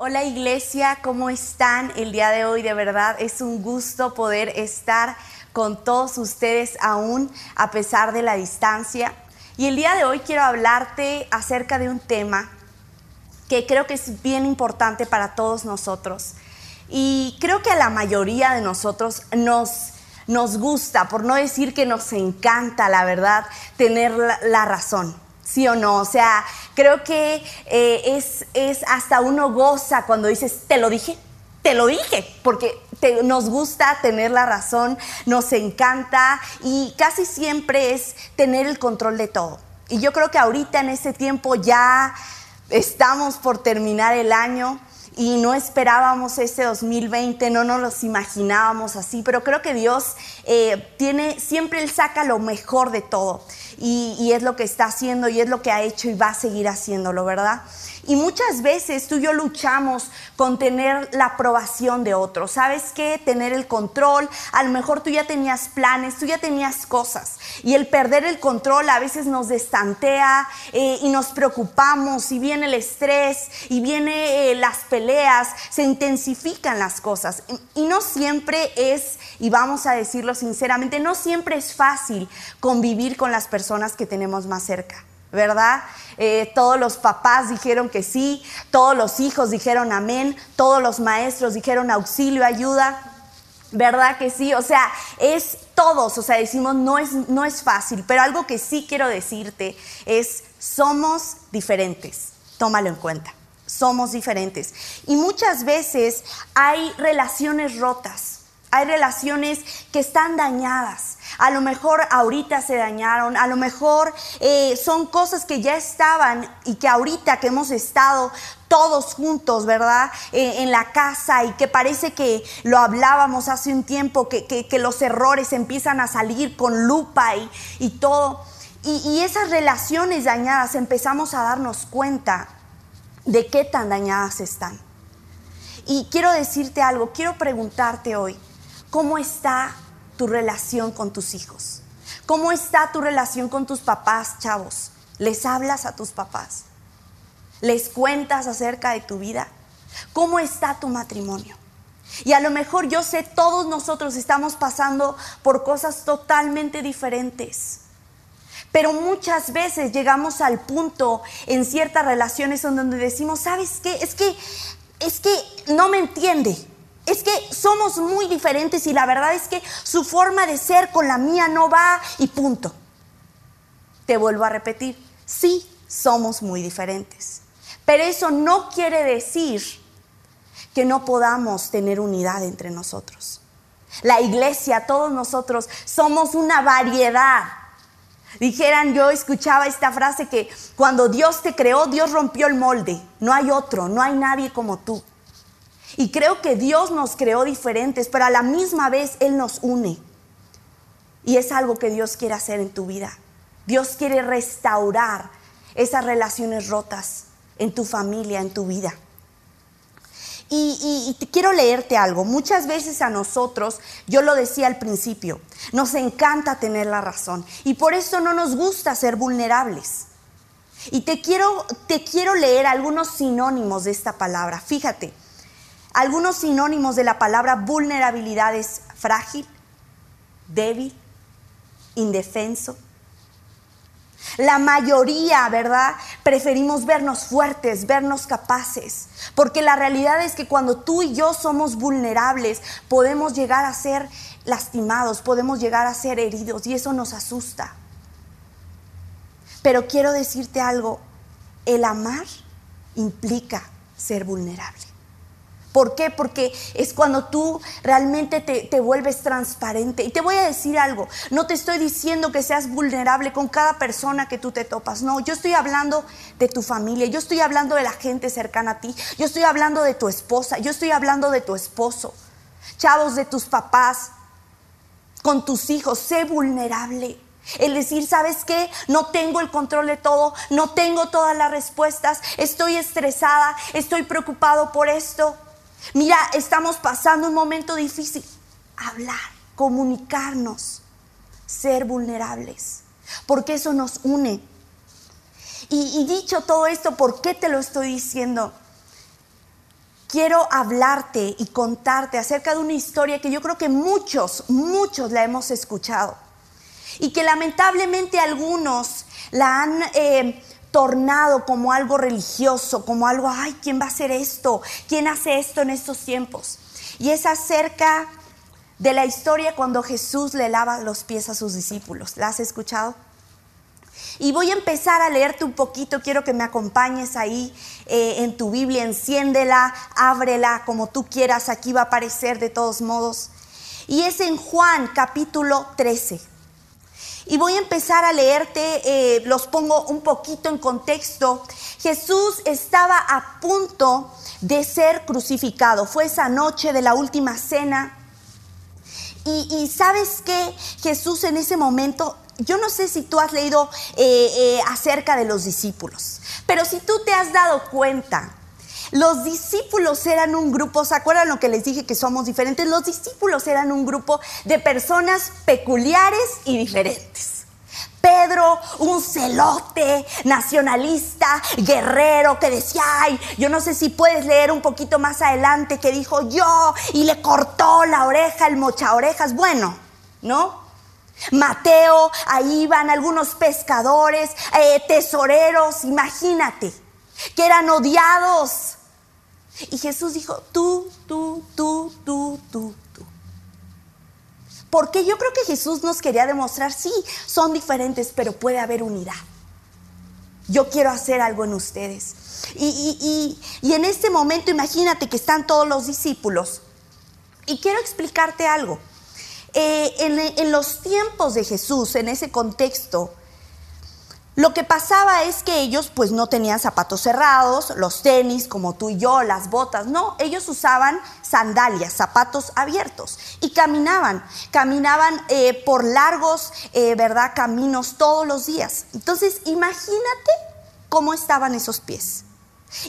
Hola iglesia, ¿cómo están el día de hoy? De verdad es un gusto poder estar con todos ustedes aún a pesar de la distancia. Y el día de hoy quiero hablarte acerca de un tema que creo que es bien importante para todos nosotros. Y creo que a la mayoría de nosotros nos, nos gusta, por no decir que nos encanta, la verdad, tener la, la razón. ¿Sí o no? O sea, creo que eh, es, es hasta uno goza cuando dices, te lo dije, te lo dije, porque nos gusta tener la razón, nos encanta y casi siempre es tener el control de todo. Y yo creo que ahorita en este tiempo ya estamos por terminar el año y no esperábamos este 2020, no nos los imaginábamos así, pero creo que Dios eh, tiene, siempre Él saca lo mejor de todo y, es lo que está haciendo y es lo que ha hecho y va a seguir haciéndolo, ¿verdad? Y muchas veces tú y yo luchamos con tener la aprobación de otros. ¿Sabes qué? Tener el control. A lo mejor tú ya tenías planes, tú ya tenías cosas. Y el perder el control a veces nos destantea eh, y nos preocupamos y viene el estrés y viene eh, las peleas, se intensifican las cosas. Y, y no siempre es, y vamos a decirlo sinceramente, no siempre es fácil convivir con las personas que tenemos más cerca. ¿Verdad? Eh, todos los papás dijeron que sí, todos los hijos dijeron amén, todos los maestros dijeron auxilio, ayuda, ¿verdad que sí? O sea, es todos, o sea, decimos no es, no es fácil, pero algo que sí quiero decirte es somos diferentes, tómalo en cuenta, somos diferentes. Y muchas veces hay relaciones rotas hay relaciones que están dañadas. A lo mejor ahorita se dañaron, a lo mejor eh, son cosas que ya estaban y que ahorita que hemos estado todos juntos, ¿verdad? Eh, en la casa y que parece que lo hablábamos hace un tiempo, que, los errores empiezan a salir con lupa y, todo. y esas relaciones dañadas empezamos a darnos cuenta de qué tan dañadas están. Y quiero decirte algo, quiero preguntarte hoy, ¿Cómo está tu relación con tus hijos? ¿Cómo está tu relación con tus papás, chavos? ¿Les hablas a tus papás? ¿Les cuentas acerca de tu vida? ¿Cómo está tu matrimonio? Y a lo mejor yo sé, todos nosotros estamos pasando por cosas totalmente diferentes. Pero muchas veces llegamos al punto en ciertas relaciones donde decimos, ¿sabes qué? Es que, es que no me entiende es que somos muy diferentes y la verdad es que su forma de ser con la mía no va y punto. Te vuelvo a repetir, sí, somos muy diferentes. Pero eso no quiere decir que no podamos tener unidad entre nosotros. La iglesia, todos nosotros, somos una variedad. Dijeran, yo escuchaba esta frase que cuando Dios te creó, Dios rompió el molde. No hay otro, no hay nadie como tú. Y creo que Dios nos creó diferentes, pero a la misma vez Él nos une. Y es algo que Dios quiere hacer en tu vida. Dios quiere restaurar esas relaciones rotas en tu familia, en tu vida. Y, quiero leerte algo. Muchas veces a nosotros, yo lo decía al principio, nos encanta tener la razón. Y por eso no nos gusta ser vulnerables. Y te quiero, te quiero leer algunos sinónimos de esta palabra. Fíjate, algunos sinónimos de la palabra vulnerabilidad es frágil, débil, indefenso. La mayoría, ¿verdad? Preferimos vernos fuertes, vernos capaces, porque la realidad es que cuando tú y yo somos vulnerables, podemos llegar a ser lastimados, podemos llegar a ser heridos y eso nos asusta. Pero quiero decirte algo, el amar implica ser vulnerable. ¿Por qué? Porque es cuando tú realmente te, vuelves transparente. Y te voy a decir algo, no te estoy diciendo que seas vulnerable con cada persona que tú te topas, no, yo estoy hablando de tu familia, yo estoy hablando de la gente cercana a ti, yo estoy hablando de tu esposa, yo estoy hablando de tu esposo, chavos, de tus papás, con tus hijos, sé vulnerable. El decir, ¿sabes qué? No tengo el control de todo, no tengo todas las respuestas, estoy estresada, estoy preocupado por esto. Mira, estamos pasando un momento difícil. Hablar, comunicarnos, ser vulnerables, porque eso nos une. Y, dicho todo esto, ¿por qué te lo estoy diciendo? quiero hablarte y contarte acerca de una historia que yo creo que muchos, muchos la hemos escuchado y que lamentablemente algunos la han eh, tornado como algo religioso, como algo, ay, ¿quién va a hacer esto? ¿Quién hace esto en estos tiempos? Y es acerca de la historia cuando Jesús le lava los pies a sus discípulos. ¿La has escuchado? Y voy a empezar a leerte un poquito, quiero que me acompañes ahí eh, en tu Biblia, enciéndela, ábrela como tú quieras, aquí va a aparecer de todos modos. Y es en Juan capítulo 13. Y voy a empezar a leerte, eh, los pongo un poquito en contexto. Jesús estaba a punto de ser crucificado, fue esa noche de la última cena. Y, sabes que Jesús en ese momento yo no sé si tú has leído eh, eh, acerca de los discípulos, pero si tú te has dado cuenta, los discípulos eran un grupo, ¿se acuerdan lo que les dije que somos diferentes? Los discípulos eran un grupo de personas peculiares y diferentes. Pedro, un celote, nacionalista, guerrero, que decía, ay, yo no sé si puedes leer un poquito más adelante, que dijo yo, y le cortó la oreja, el mocha orejas, bueno, ¿no? Mateo, ahí van algunos pescadores, eh, tesoreros, imagínate, que eran odiados. Y Jesús dijo, tú, tú, tú, tú, tú, tú. Porque yo creo que Jesús nos quería demostrar, sí, son diferentes, pero puede haber unidad. Yo quiero hacer algo en ustedes. Y, y en este momento imagínate que están todos los discípulos. Y quiero explicarte algo. Eh, en, los tiempos de Jesús, en ese contexto, lo que pasaba es que ellos pues no tenían zapatos cerrados, los tenis como tú y yo, las botas, no, ellos usaban sandalias, zapatos abiertos y caminaban, caminaban eh, por largos, eh, ¿verdad? Caminos todos los días. Entonces, imagínate cómo estaban esos pies.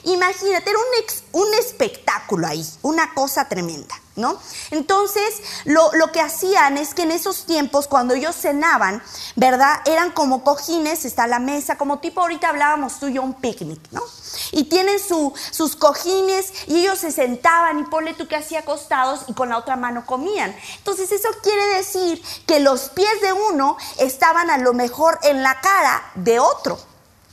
Imagínate, era un, un espectáculo ahí, una cosa tremenda. Entonces, lo, lo, que hacían es que en esos tiempos, cuando ellos cenaban, ¿verdad? Eran como cojines, está la mesa, como tipo ahorita hablábamos tú y yo, un picnic, ¿no? Y tienen su, sus cojines y ellos se sentaban y ponle tú que hacía acostados y con la otra mano comían. Entonces, eso quiere decir que los pies de uno estaban a lo mejor en la cara de otro.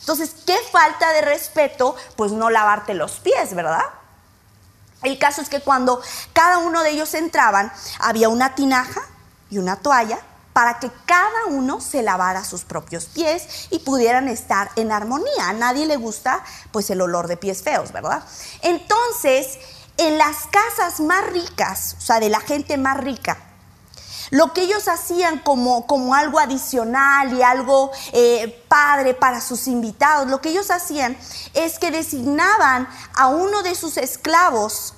Entonces, qué falta de respeto, pues no lavarte los pies, ¿verdad? El caso es que cuando cada uno de ellos entraban, había una tinaja y una toalla para que cada uno se lavara sus propios pies y pudieran estar en armonía. A nadie le gusta pues el olor de pies feos, ¿verdad? Entonces, en las casas más ricas, o sea, de la gente más rica, lo que ellos hacían como, como algo adicional y algo eh, padre para sus invitados, lo que ellos hacían es que designaban a uno de sus esclavos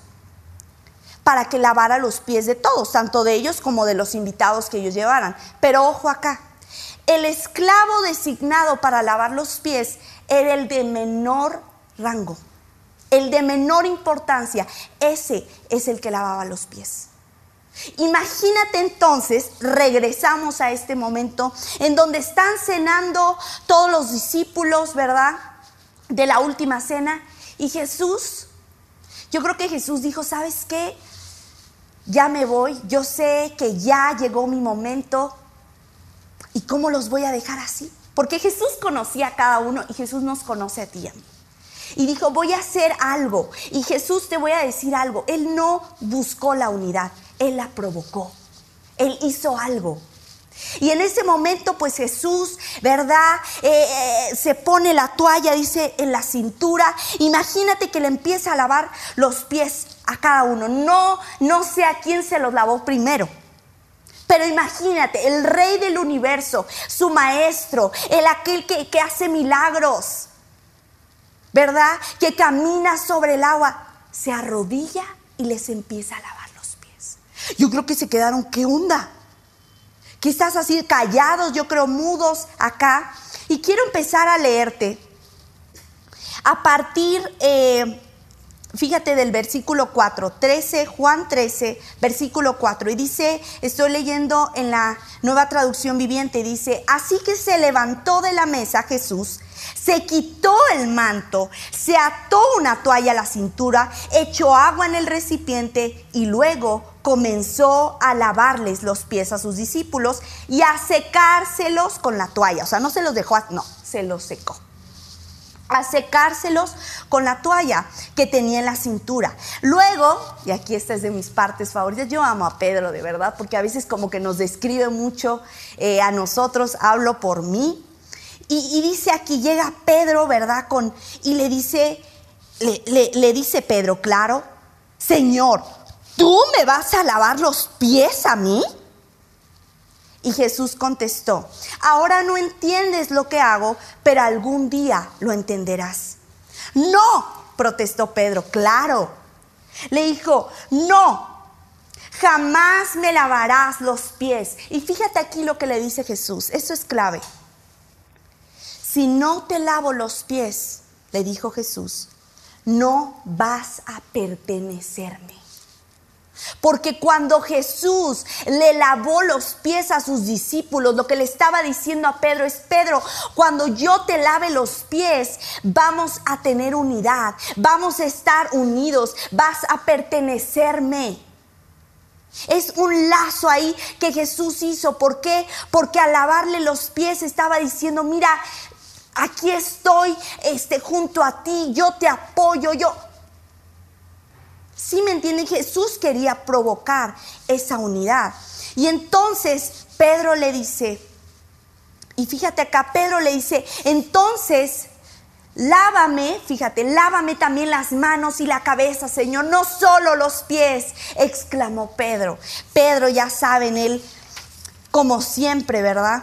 para que lavara los pies de todos, tanto de ellos como de los invitados que ellos llevaran. Pero ojo acá, el esclavo designado para lavar los pies era el de menor rango, el de menor importancia. Ese es el que lavaba los pies. Imagínate entonces, regresamos a este momento en donde están cenando todos los discípulos, ¿verdad? De la última cena. Y Jesús, yo creo que Jesús dijo, ¿sabes qué? Ya me voy, yo sé que ya llegó mi momento. ¿Y cómo los voy a dejar así? Porque Jesús conocía a cada uno y Jesús nos conoce a ti y a mí. Y dijo, voy a hacer algo. Y Jesús te voy a decir algo. Él no buscó la unidad. Él la provocó. Él hizo algo. Y en ese momento, pues Jesús, ¿verdad? Eh, eh, se pone la toalla, dice, en la cintura. Imagínate que le empieza a lavar los pies a cada uno. No, no sé a quién se los lavó primero. Pero imagínate, el rey del universo, su maestro, el aquel que, que hace milagros, ¿verdad? Que camina sobre el agua, se arrodilla y les empieza a lavar. Yo creo que se quedaron, ¿qué onda? Quizás así callados, yo creo mudos acá. Y quiero empezar a leerte a partir eh, Fíjate del versículo 4, 13, Juan 13, versículo 4. Y dice, estoy leyendo en la nueva traducción viviente, dice, así que se levantó de la mesa Jesús, se quitó el manto, se ató una toalla a la cintura, echó agua en el recipiente y luego comenzó a lavarles los pies a sus discípulos y a secárselos con la toalla. O sea, no se los dejó, no, se los secó a secárselos con la toalla que tenía en la cintura. Luego, y aquí esta es de mis partes favoritas, yo amo a Pedro de verdad, porque a veces como que nos describe mucho eh, a nosotros, hablo por mí. Y, dice aquí, llega Pedro, ¿verdad? Con, y le dice, le, le dice Pedro, claro, Señor, ¿tú me vas a lavar los pies a mí? Y Jesús contestó, ahora no entiendes lo que hago, pero algún día lo entenderás. No, protestó Pedro, claro. Le dijo, no, jamás me lavarás los pies. Y fíjate aquí lo que le dice Jesús, eso es clave. Si no te lavo los pies, le dijo Jesús, no vas a pertenecerme. Porque cuando Jesús le lavó los pies a sus discípulos, lo que le estaba diciendo a Pedro es, Pedro, cuando yo te lave los pies, vamos a tener unidad, vamos a estar unidos, vas a pertenecerme. Es un lazo ahí que Jesús hizo. ¿Por qué? Porque al lavarle los pies estaba diciendo, mira, aquí estoy este, junto a ti, yo te apoyo, yo ¿Sí me entienden? Jesús quería provocar esa unidad. Y entonces Pedro le dice, y fíjate acá, Pedro le dice, entonces lávame, fíjate, lávame también las manos y la cabeza, Señor, no solo los pies, exclamó Pedro. Pedro, ya saben, él, como siempre, ¿verdad?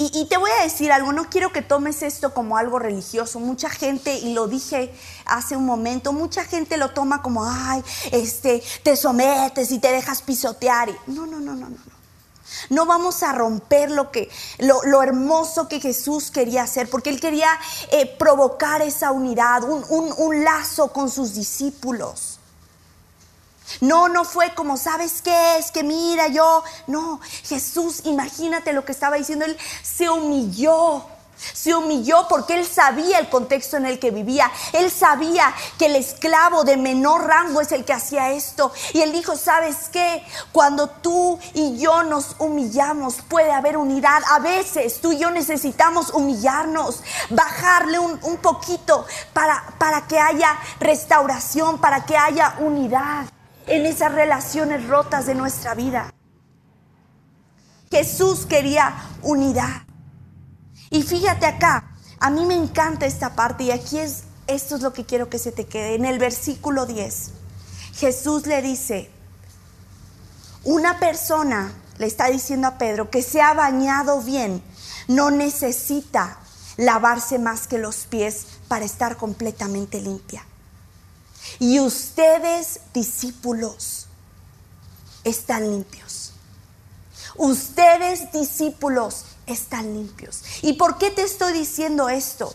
Y, te voy a decir algo, no quiero que tomes esto como algo religioso. Mucha gente, y lo dije hace un momento, mucha gente lo toma como, ay, este, te sometes y te dejas pisotear. no, no, no, no, no. No vamos a romper lo, que, lo, hermoso que Jesús quería hacer, porque Él quería eh, provocar esa unidad, un, un lazo con sus discípulos. No, no fue como, ¿sabes qué es? Que mira yo. No, Jesús, imagínate lo que estaba diciendo. Él se humilló. Se humilló porque él sabía el contexto en el que vivía. Él sabía que el esclavo de menor rango es el que hacía esto. Y él dijo, ¿sabes qué? Cuando tú y yo nos humillamos puede haber unidad. A veces tú y yo necesitamos humillarnos, bajarle un, poquito para, para que haya restauración, para que haya unidad en esas relaciones rotas de nuestra vida. Jesús quería unidad. Y fíjate acá, a mí me encanta esta parte y aquí es, esto es lo que quiero que se te quede. En el versículo 10, Jesús le dice, una persona le está diciendo a Pedro que se ha bañado bien, no necesita lavarse más que los pies para estar completamente limpia. Y ustedes, discípulos, están limpios. Ustedes, discípulos, están limpios. ¿Y por qué te estoy diciendo esto?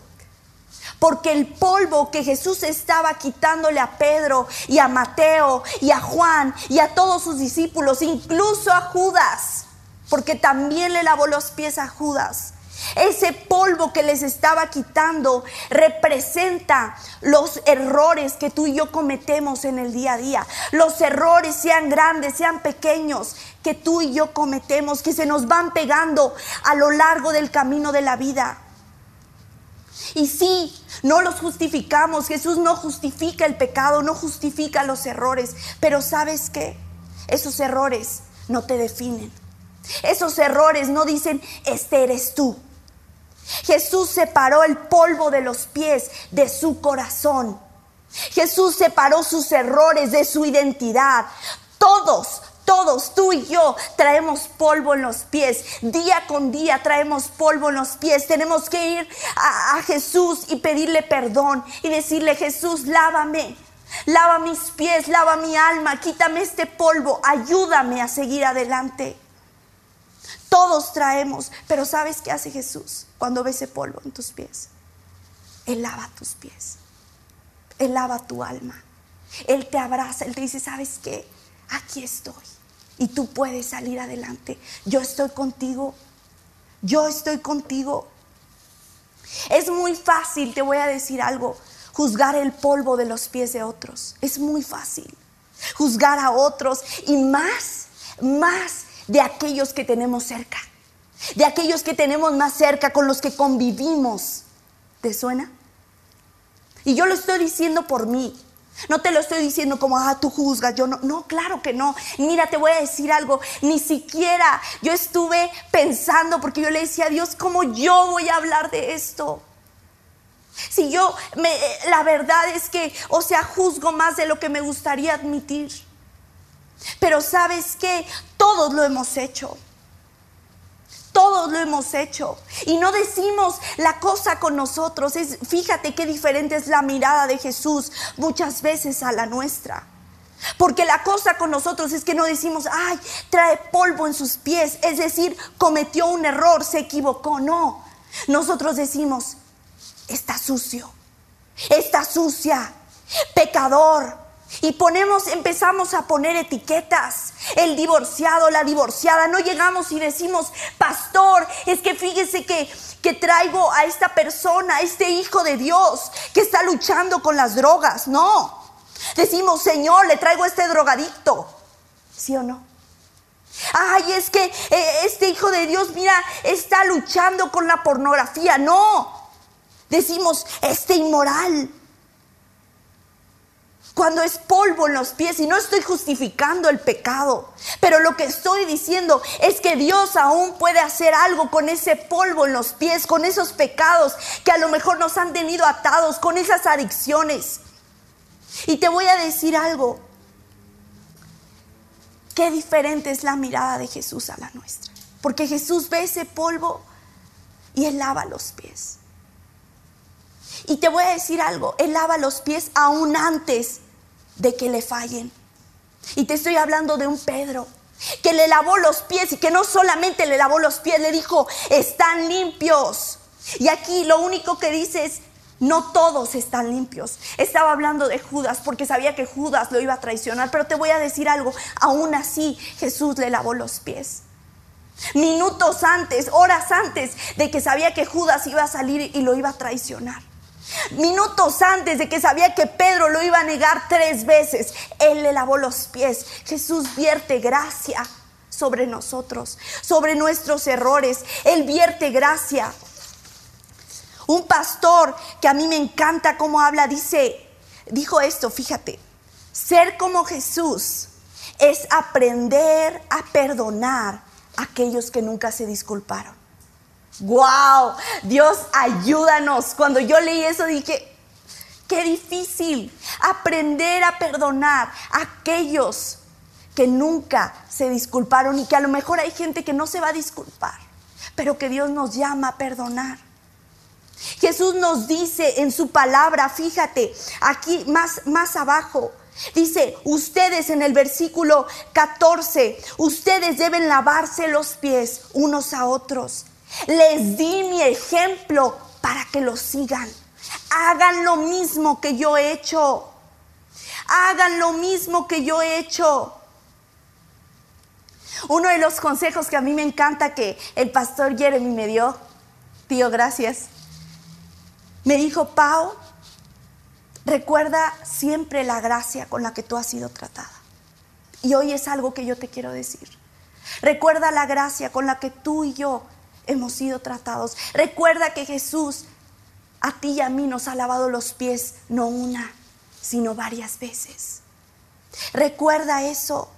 Porque el polvo que Jesús estaba quitándole a Pedro y a Mateo y a Juan y a todos sus discípulos, incluso a Judas, porque también le lavó los pies a Judas, ese polvo que les estaba quitando representa los errores que tú y yo cometemos en el día a día. Los errores, sean grandes, sean pequeños, que tú y yo cometemos, que se nos van pegando a lo largo del camino de la vida. Y sí, no los justificamos. Jesús no justifica el pecado, no justifica los errores. Pero sabes qué? Esos errores no te definen. Esos errores no dicen, este eres tú. Jesús separó el polvo de los pies de su corazón. Jesús separó sus errores de su identidad. Todos, todos, tú y yo, traemos polvo en los pies. Día con día traemos polvo en los pies. Tenemos que ir a, Jesús y pedirle perdón y decirle, Jesús, lávame. Lava mis pies, lava mi alma, quítame este polvo, ayúdame a seguir adelante. Todos traemos, pero ¿sabes qué hace Jesús cuando ve ese polvo en tus pies? Él lava tus pies. Él lava tu alma. Él te abraza, Él te dice, ¿sabes qué? Aquí estoy. Y tú puedes salir adelante. Yo estoy contigo. Yo estoy contigo. Es muy fácil, te voy a decir algo, juzgar el polvo de los pies de otros. Es muy fácil. Juzgar a otros y más, más de aquellos que tenemos cerca. De aquellos que tenemos más cerca, con los que convivimos. ¿Te suena? Y yo lo estoy diciendo por mí. No te lo estoy diciendo como, ah, tú juzgas, yo no. No, claro que no. Mira, te voy a decir algo. Ni siquiera yo estuve pensando, porque yo le decía a Dios, ¿cómo yo voy a hablar de esto? Si yo, me, la verdad es que, o sea, juzgo más de lo que me gustaría admitir. Pero sabes que todos lo hemos hecho. Todos lo hemos hecho. Y no decimos la cosa con nosotros. Es, fíjate qué diferente es la mirada de Jesús muchas veces a la nuestra. Porque la cosa con nosotros es que no decimos, ay, trae polvo en sus pies. Es decir, cometió un error, se equivocó. No. Nosotros decimos, está sucio, está sucia, pecador, y ponemos, empezamos a poner etiquetas. El divorciado, la divorciada. No llegamos y decimos, pastor, es que fíjese que, que traigo a esta persona, a este hijo de Dios, que está luchando con las drogas. No. Decimos, Señor, le traigo a este drogadicto. ¿Sí o no? Ay, es que eh, este hijo de Dios, mira, está luchando con la pornografía. No. Decimos, este inmoral cuando es polvo en los pies y no estoy justificando el pecado, pero lo que estoy diciendo es que Dios aún puede hacer algo con ese polvo en los pies, con esos pecados que a lo mejor nos han tenido atados, con esas adicciones. Y te voy a decir algo, qué diferente es la mirada de Jesús a la nuestra, porque Jesús ve ese polvo y él lava los pies. Y te voy a decir algo, Él lava los pies aún antes de que le fallen. Y te estoy hablando de un Pedro que le lavó los pies y que no solamente le lavó los pies, le dijo, están limpios. Y aquí lo único que dice es, no todos están limpios. Estaba hablando de Judas porque sabía que Judas lo iba a traicionar, pero te voy a decir algo, aún así Jesús le lavó los pies. Minutos antes, horas antes de que sabía que Judas iba a salir y lo iba a traicionar. Minutos antes de que sabía que Pedro lo iba a negar tres veces, Él le lavó los pies. Jesús vierte gracia sobre nosotros, sobre nuestros errores. Él vierte gracia. Un pastor que a mí me encanta cómo habla, dice, dijo esto, fíjate, ser como Jesús es aprender a perdonar a aquellos que nunca se disculparon. ¡Wow! Dios, ayúdanos. Cuando yo leí eso dije, qué difícil aprender a perdonar a aquellos que nunca se disculparon y que a lo mejor hay gente que no se va a disculpar, pero que Dios nos llama a perdonar. Jesús nos dice en su palabra, fíjate, aquí más, más abajo, dice, ustedes en el versículo 14, ustedes deben lavarse los pies unos a otros les di mi ejemplo para que lo sigan. Hagan lo mismo que yo he hecho. Hagan lo mismo que yo he hecho. Uno de los consejos que a mí me encanta que el pastor Jeremy me dio, tío, gracias, me dijo, Pau, recuerda siempre la gracia con la que tú has sido tratada. Y hoy es algo que yo te quiero decir. Recuerda la gracia con la que tú y yo hemos sido tratados. Recuerda que Jesús a ti y a mí nos ha lavado los pies no una, sino varias veces. Recuerda eso.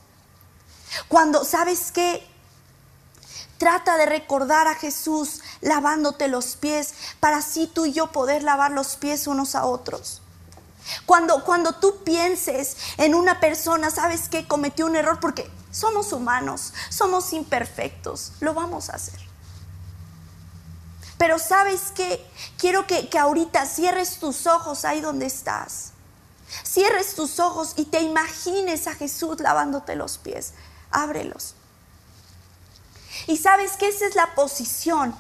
Cuando, ¿sabes qué? Trata de recordar a Jesús lavándote los pies para así tú y yo poder lavar los pies unos a otros. Cuando, cuando tú pienses en una persona, sabes que cometió un error porque somos humanos, somos imperfectos, lo vamos a hacer. Pero sabes qué? Quiero que, que ahorita cierres tus ojos ahí donde estás. Cierres tus ojos y te imagines a Jesús lavándote los pies. Ábrelos. Y sabes que esa es la posición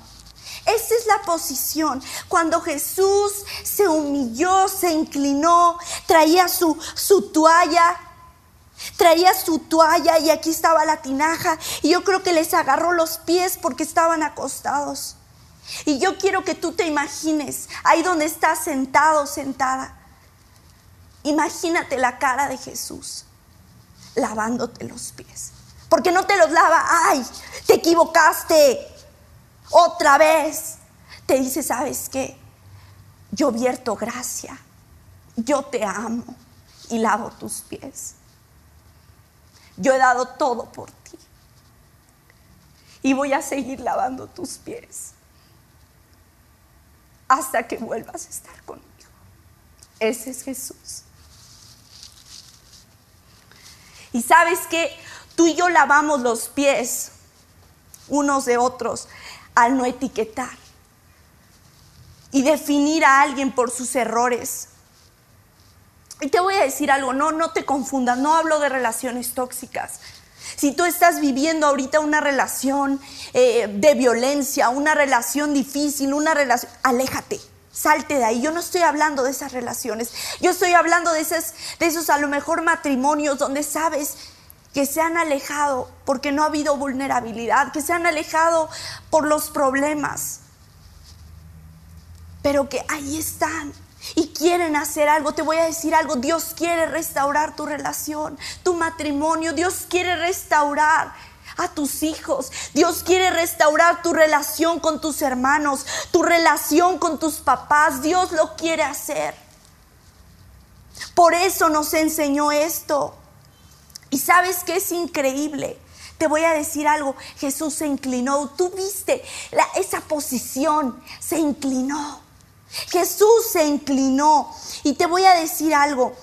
Esa es la posición. Cuando Jesús se humilló, se inclinó, traía su, su toalla, traía su toalla y aquí estaba la tinaja. Y yo creo que les agarró los pies porque estaban acostados. Y yo quiero que tú te imagines ahí donde estás sentado, sentada. Imagínate la cara de Jesús lavándote los pies. Porque no te los lava, ay, te equivocaste. Otra vez. Te dice, ¿sabes qué? Yo vierto gracia. Yo te amo y lavo tus pies. Yo he dado todo por ti. Y voy a seguir lavando tus pies hasta que vuelvas a estar conmigo. Ese es Jesús. Y sabes que tú y yo lavamos los pies unos de otros al no etiquetar y definir a alguien por sus errores. Y te voy a decir algo, no, no te confundas, no hablo de relaciones tóxicas. Si tú estás viviendo ahorita una relación eh, de violencia, una relación difícil, una relación, aléjate. Salte de ahí. Yo no estoy hablando de esas relaciones. Yo estoy hablando de, esas, de esos a lo mejor matrimonios donde sabes que se han alejado porque no ha habido vulnerabilidad, que se han alejado por los problemas, pero que ahí están y quieren hacer algo, te voy a decir algo, Dios quiere restaurar tu relación, tu matrimonio, Dios quiere restaurar a tus hijos. Dios quiere restaurar tu relación con tus hermanos, tu relación con tus papás. Dios lo quiere hacer. Por eso nos enseñó esto. Y sabes que es increíble. Te voy a decir algo, Jesús se inclinó, tú viste esa posición, se inclinó. Jesús se inclinó. Y te voy a decir algo.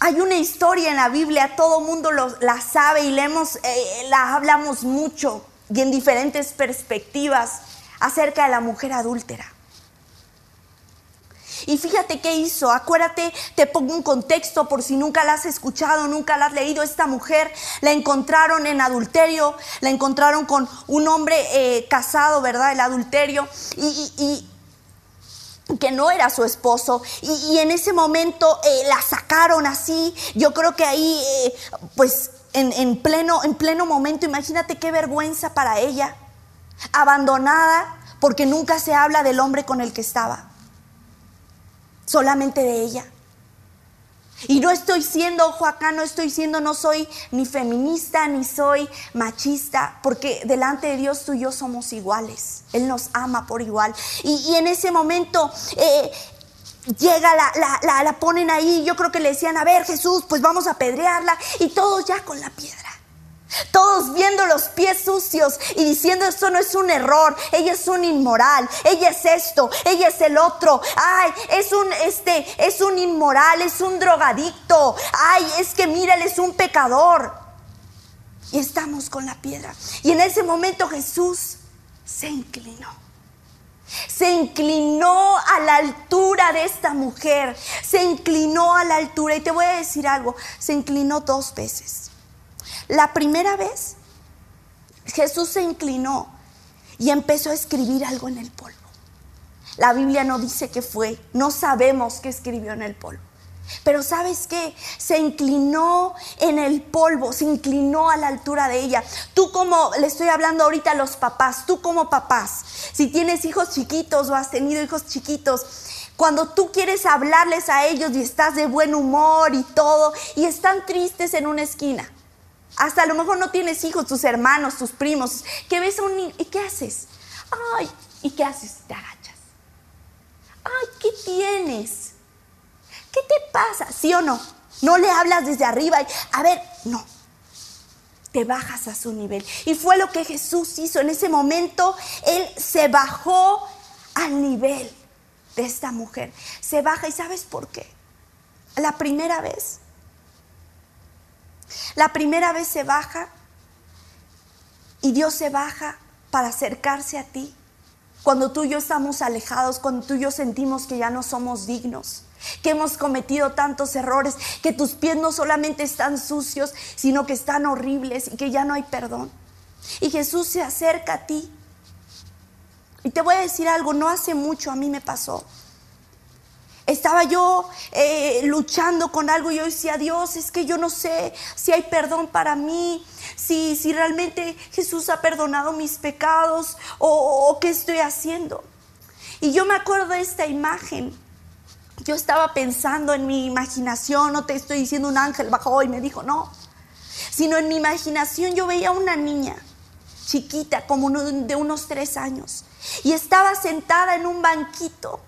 Hay una historia en la Biblia, todo mundo la sabe y eh, la hablamos mucho y en diferentes perspectivas acerca de la mujer adúltera. Y fíjate qué hizo. Acuérdate, te pongo un contexto por si nunca la has escuchado, nunca la has leído. Esta mujer la encontraron en adulterio, la encontraron con un hombre eh, casado, ¿verdad? El adulterio. y que no era su esposo y, en ese momento eh, la sacaron así, yo creo que ahí eh, pues en, pleno, en pleno momento, imagínate qué vergüenza para ella, abandonada porque nunca se habla del hombre con el que estaba, solamente de ella. Y no estoy siendo, ojo acá, no estoy siendo, no soy ni feminista, ni soy machista, porque delante de Dios tú y yo somos iguales. Él nos ama por igual. Y, en ese momento eh, llega, la, la, la ponen ahí, yo creo que le decían, a ver Jesús, pues vamos a apedrearla, y todos ya con la piedra. Todos viendo los pies sucios y diciendo esto no es un error, ella es un inmoral, ella es esto, ella es el otro, ay, es un este es un inmoral, es un drogadicto, ay, es que mira, él es un pecador. Y estamos con la piedra. Y en ese momento Jesús se inclinó. Se inclinó a la altura de esta mujer. Se inclinó a la altura. Y te voy a decir algo, se inclinó dos veces. La primera vez, Jesús se inclinó y empezó a escribir algo en el polvo. La Biblia no dice qué fue, no sabemos qué escribió en el polvo. Pero sabes qué, se inclinó en el polvo, se inclinó a la altura de ella. Tú como, le estoy hablando ahorita a los papás, tú como papás, si tienes hijos chiquitos o has tenido hijos chiquitos, cuando tú quieres hablarles a ellos y estás de buen humor y todo, y están tristes en una esquina, hasta a lo mejor no tienes hijos, tus hermanos, tus primos, que ves a un ¿y qué haces? Ay, ¿y qué haces? Te agachas. Ay, ¿qué tienes? ¿Qué te pasa? ¿Sí o no? No le hablas desde arriba. Y, a ver, no. Te bajas a su nivel. Y fue lo que Jesús hizo. En ese momento, Él se bajó al nivel de esta mujer. Se baja y ¿sabes por qué? La primera vez la primera vez se baja y Dios se baja para acercarse a ti. Cuando tú y yo estamos alejados, cuando tú y yo sentimos que ya no somos dignos, que hemos cometido tantos errores, que tus pies no solamente están sucios, sino que están horribles y que ya no hay perdón. Y Jesús se acerca a ti Y te voy a decir algo, no hace mucho a mí me pasó. Estaba yo eh, luchando con algo y yo decía, Dios, es que yo no sé si hay perdón para mí, si, si realmente Jesús ha perdonado mis pecados o, o qué estoy haciendo. Y yo me acuerdo de esta imagen. Yo estaba pensando en mi imaginación, no te estoy diciendo un ángel bajó y me dijo, no, sino en mi imaginación yo veía una niña chiquita, como de unos tres años, y estaba sentada en un banquito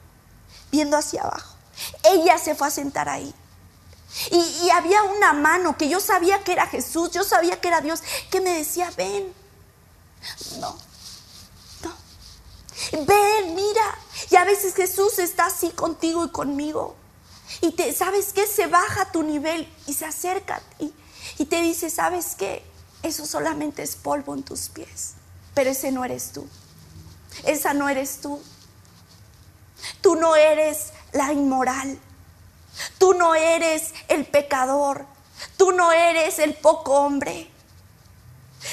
viendo hacia abajo. Ella se fue a sentar ahí. Y, había una mano que yo sabía que era Jesús, yo sabía que era Dios, que me decía, ven. No, no. Ven, mira. Y a veces Jesús está así contigo y conmigo. Y te, ¿sabes qué? Se baja a tu nivel y se acerca y, y te dice, ¿sabes qué? Eso solamente es polvo en tus pies. Pero ese no eres tú. Esa no eres tú. Tú no eres la inmoral. Tú no eres el pecador. Tú no eres el poco hombre.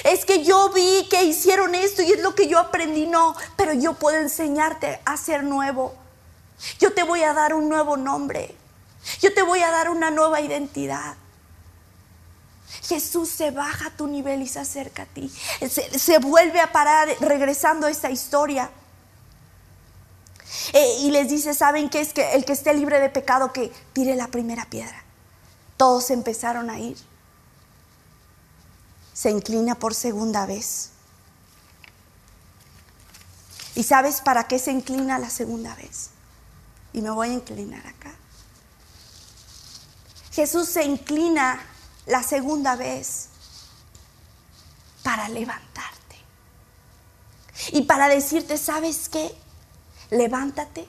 Es que yo vi que hicieron esto y es lo que yo aprendí. No, pero yo puedo enseñarte a ser nuevo. Yo te voy a dar un nuevo nombre. Yo te voy a dar una nueva identidad. Jesús se baja a tu nivel y se acerca a ti. Se, vuelve a parar regresando a esta historia. Eh, y les dice, ¿saben qué es que el que esté libre de pecado que tire la primera piedra? Todos empezaron a ir. Se inclina por segunda vez. ¿Y sabes para qué se inclina la segunda vez? Y me voy a inclinar acá. Jesús se inclina la segunda vez para levantarte. Y para decirte, ¿sabes qué? Levántate,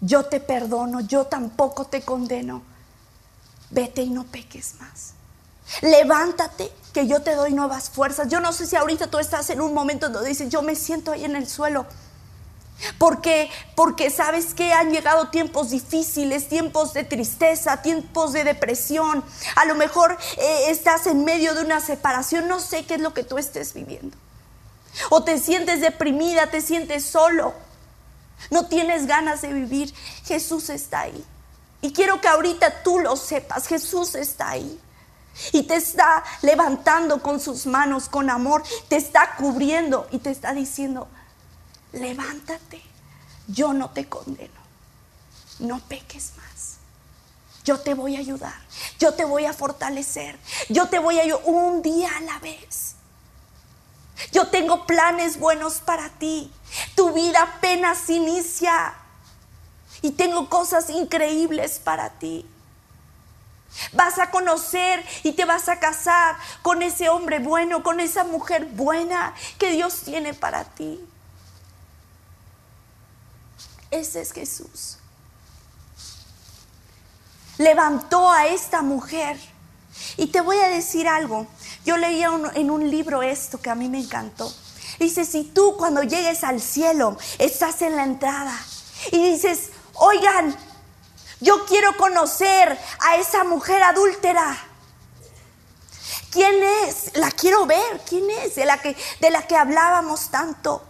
yo te perdono, yo tampoco te condeno, vete y no peques más. Levántate, que yo te doy nuevas fuerzas. Yo no sé si ahorita tú estás en un momento donde dices, yo me siento ahí en el suelo. Porque, porque sabes que han llegado tiempos difíciles, tiempos de tristeza, tiempos de depresión. A lo mejor eh, estás en medio de una separación. No sé qué es lo que tú estés viviendo. O te sientes deprimida, te sientes solo no tienes ganas de vivir, Jesús está ahí. Y quiero que ahorita tú lo sepas, Jesús está ahí. Y te está levantando con sus manos, con amor, te está cubriendo y te está diciendo, levántate, yo no te condeno, no peques más. Yo te voy a ayudar, yo te voy a fortalecer, yo te voy a ayudar un día a la vez. Yo tengo planes buenos para ti. Tu vida apenas inicia. Y tengo cosas increíbles para ti. Vas a conocer y te vas a casar con ese hombre bueno, con esa mujer buena que Dios tiene para ti. Ese es Jesús. Levantó a esta mujer. Y te voy a decir algo. Yo leía en un libro esto que a mí me encantó. Dice, si tú cuando llegues al cielo estás en la entrada y dices, oigan, yo quiero conocer a esa mujer adúltera. ¿Quién es? La quiero ver. ¿Quién es? De la que, de la que hablábamos tanto.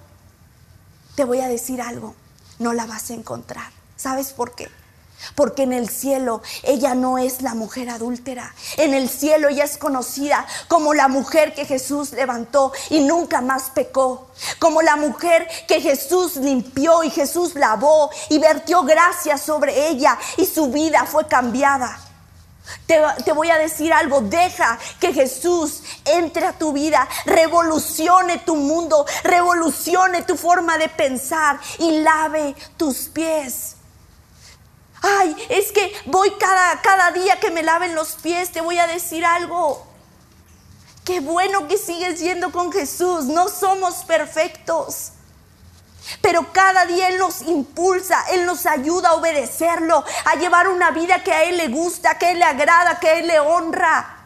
Te voy a decir algo. No la vas a encontrar. ¿Sabes por qué? Porque en el cielo ella no es la mujer adúltera. En el cielo ella es conocida como la mujer que Jesús levantó y nunca más pecó. Como la mujer que Jesús limpió y Jesús lavó y vertió gracia sobre ella y su vida fue cambiada. Te, te, voy a decir algo, deja que Jesús entre a tu vida, revolucione tu mundo, revolucione tu forma de pensar y lave tus pies. Ay, es que voy cada, cada día que me laven los pies, te voy a decir algo. Qué bueno que sigues yendo con Jesús. No somos perfectos. Pero cada día Él nos impulsa, Él nos ayuda a obedecerlo, a llevar una vida que a Él le gusta, que a Él le agrada, que a Él le honra.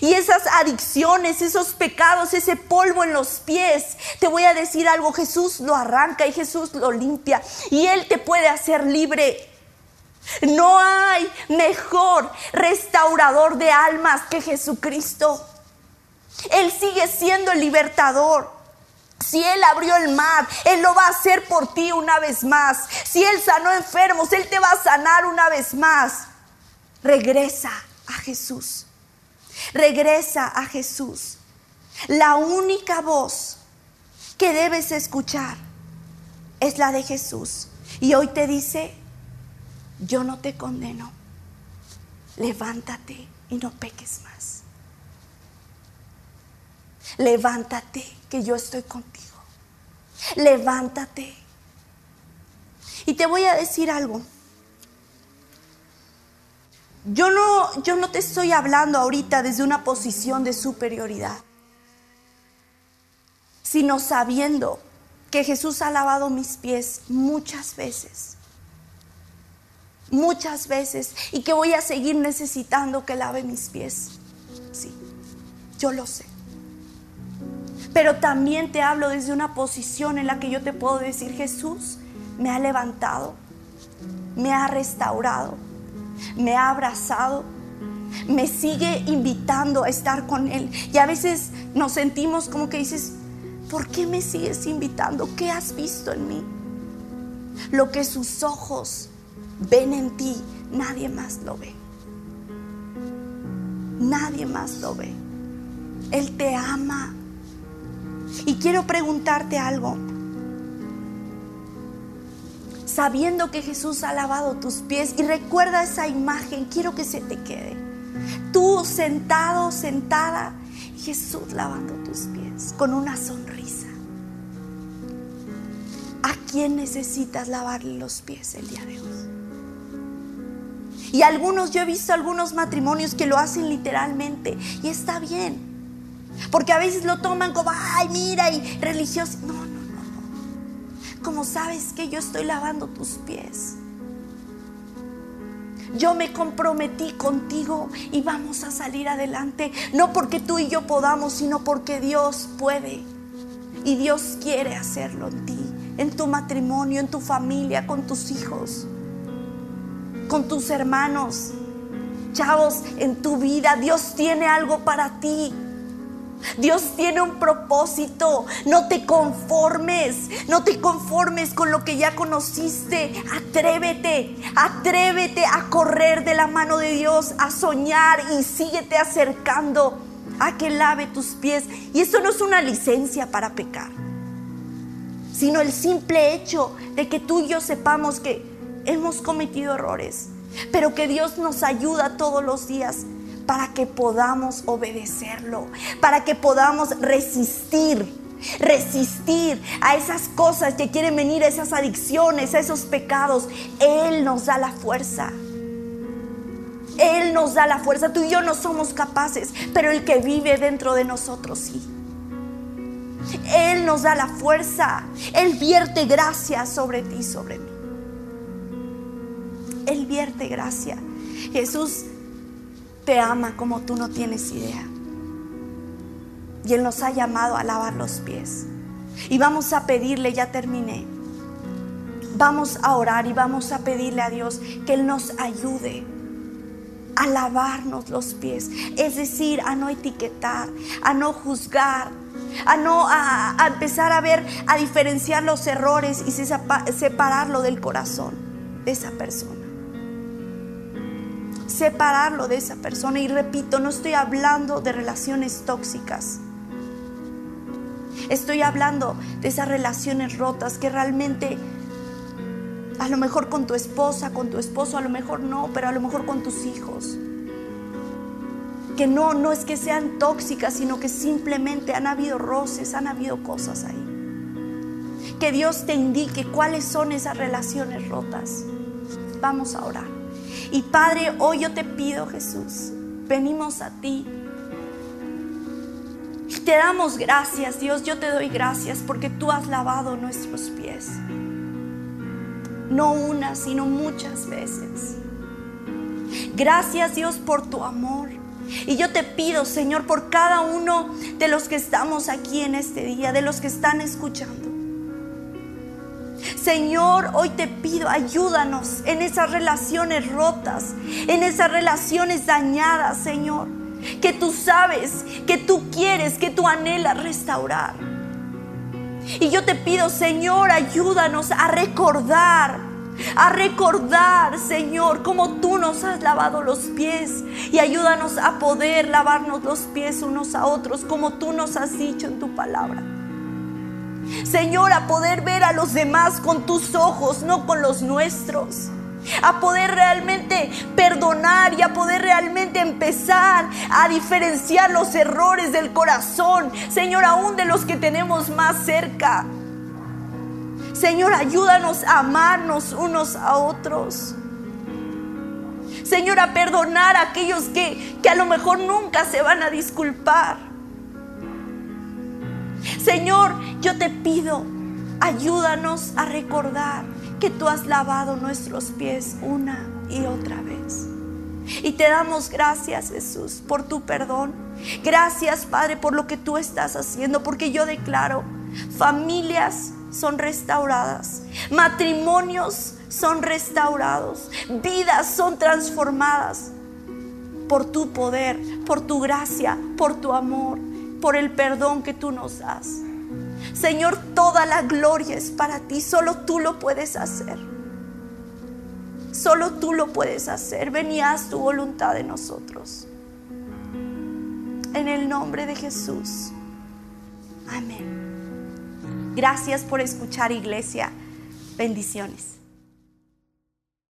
Y esas adicciones, esos pecados, ese polvo en los pies, te voy a decir algo, Jesús lo arranca y Jesús lo limpia y Él te puede hacer libre. No hay mejor restaurador de almas que Jesucristo. Él sigue siendo el libertador. Si Él abrió el mar, Él lo va a hacer por ti una vez más. Si Él sanó enfermos, Él te va a sanar una vez más. Regresa a Jesús. Regresa a Jesús. La única voz que debes escuchar es la de Jesús. Y hoy te dice, yo no te condeno. Levántate y no peques más. Levántate que yo estoy contigo. Levántate. Y te voy a decir algo. Yo no, yo no te estoy hablando ahorita desde una posición de superioridad, sino sabiendo que Jesús ha lavado mis pies muchas veces, muchas veces, y que voy a seguir necesitando que lave mis pies. Sí, yo lo sé. Pero también te hablo desde una posición en la que yo te puedo decir, Jesús me ha levantado, me ha restaurado, me ha abrazado, me sigue invitando a estar con Él. Y a veces nos sentimos como que dices, ¿por qué me sigues invitando? ¿Qué has visto en mí? Lo que sus ojos ven en ti, nadie más lo ve. Nadie más lo ve. Él te ama. Y quiero preguntarte algo. Sabiendo que Jesús ha lavado tus pies y recuerda esa imagen, quiero que se te quede. Tú sentado, sentada, Jesús lavando tus pies con una sonrisa. ¿A quién necesitas lavarle los pies el día de hoy? Y algunos, yo he visto algunos matrimonios que lo hacen literalmente y está bien. Porque a veces lo toman como, ay, mira, y religioso. No. Como sabes que yo estoy lavando tus pies. Yo me comprometí contigo y vamos a salir adelante. No porque tú y yo podamos, sino porque Dios puede. Y Dios quiere hacerlo en ti, en tu matrimonio, en tu familia, con tus hijos, con tus hermanos. Chavos, en tu vida Dios tiene algo para ti. Dios tiene un propósito. No te conformes. No te conformes con lo que ya conociste. Atrévete. Atrévete a correr de la mano de Dios, a soñar y síguete acercando a que lave tus pies. Y eso no es una licencia para pecar, sino el simple hecho de que tú y yo sepamos que hemos cometido errores, pero que Dios nos ayuda todos los días para que podamos obedecerlo, para que podamos resistir, resistir a esas cosas que quieren venir, a esas adicciones, a esos pecados. Él nos da la fuerza. Él nos da la fuerza. Tú y yo no somos capaces, pero el que vive dentro de nosotros sí. Él nos da la fuerza. Él vierte gracia sobre ti, sobre mí. Él vierte gracia. Jesús te ama como tú no tienes idea. Y Él nos ha llamado a lavar los pies. Y vamos a pedirle, ya terminé. Vamos a orar y vamos a pedirle a Dios que Él nos ayude a lavarnos los pies. Es decir, a no etiquetar, a no juzgar, a no a, empezar a ver, a diferenciar los errores y separarlo del corazón de esa persona separarlo de esa persona. Y repito, no estoy hablando de relaciones tóxicas. Estoy hablando de esas relaciones rotas que realmente, a lo mejor con tu esposa, con tu esposo, a lo mejor no, pero a lo mejor con tus hijos. Que no, no es que sean tóxicas, sino que simplemente han habido roces, han habido cosas ahí. Que Dios te indique cuáles son esas relaciones rotas. Vamos a orar. Y Padre, hoy yo te pido, Jesús, venimos a ti. Y te damos gracias, Dios, yo te doy gracias porque tú has lavado nuestros pies. No una, sino muchas veces. Gracias, Dios, por tu amor. Y yo te pido, Señor, por cada uno de los que estamos aquí en este día, de los que están escuchando. Señor, hoy te pido, ayúdanos en esas relaciones rotas, en esas relaciones dañadas, Señor, que tú sabes, que tú quieres, que tú anhelas restaurar. Y yo te pido, Señor, ayúdanos a recordar, a recordar, Señor, cómo tú nos has lavado los pies. Y ayúdanos a poder lavarnos los pies unos a otros, como tú nos has dicho en tu palabra. Señor, a poder ver a los demás con tus ojos, no con los nuestros a poder realmente perdonar y a poder realmente empezar a diferenciar los errores del corazón, Señor, aún de los que tenemos más cerca. Señor, ayúdanos a amarnos unos a otros. Señor, a perdonar a aquellos que, que a lo mejor nunca se van a disculpar. Señor, yo te pido, ayúdanos a recordar que tú has lavado nuestros pies una y otra vez. Y te damos gracias, Jesús, por tu perdón. Gracias, Padre, por lo que tú estás haciendo, porque yo declaro, familias son restauradas, matrimonios son restaurados, vidas son transformadas por tu poder, por tu gracia, por tu amor, por el perdón que tú nos das. Señor, toda la gloria es para ti. Solo tú lo puedes hacer. Solo tú lo puedes hacer. Ven y haz tu voluntad en nosotros. En el nombre de Jesús. Amén. Gracias por escuchar, iglesia. Bendiciones.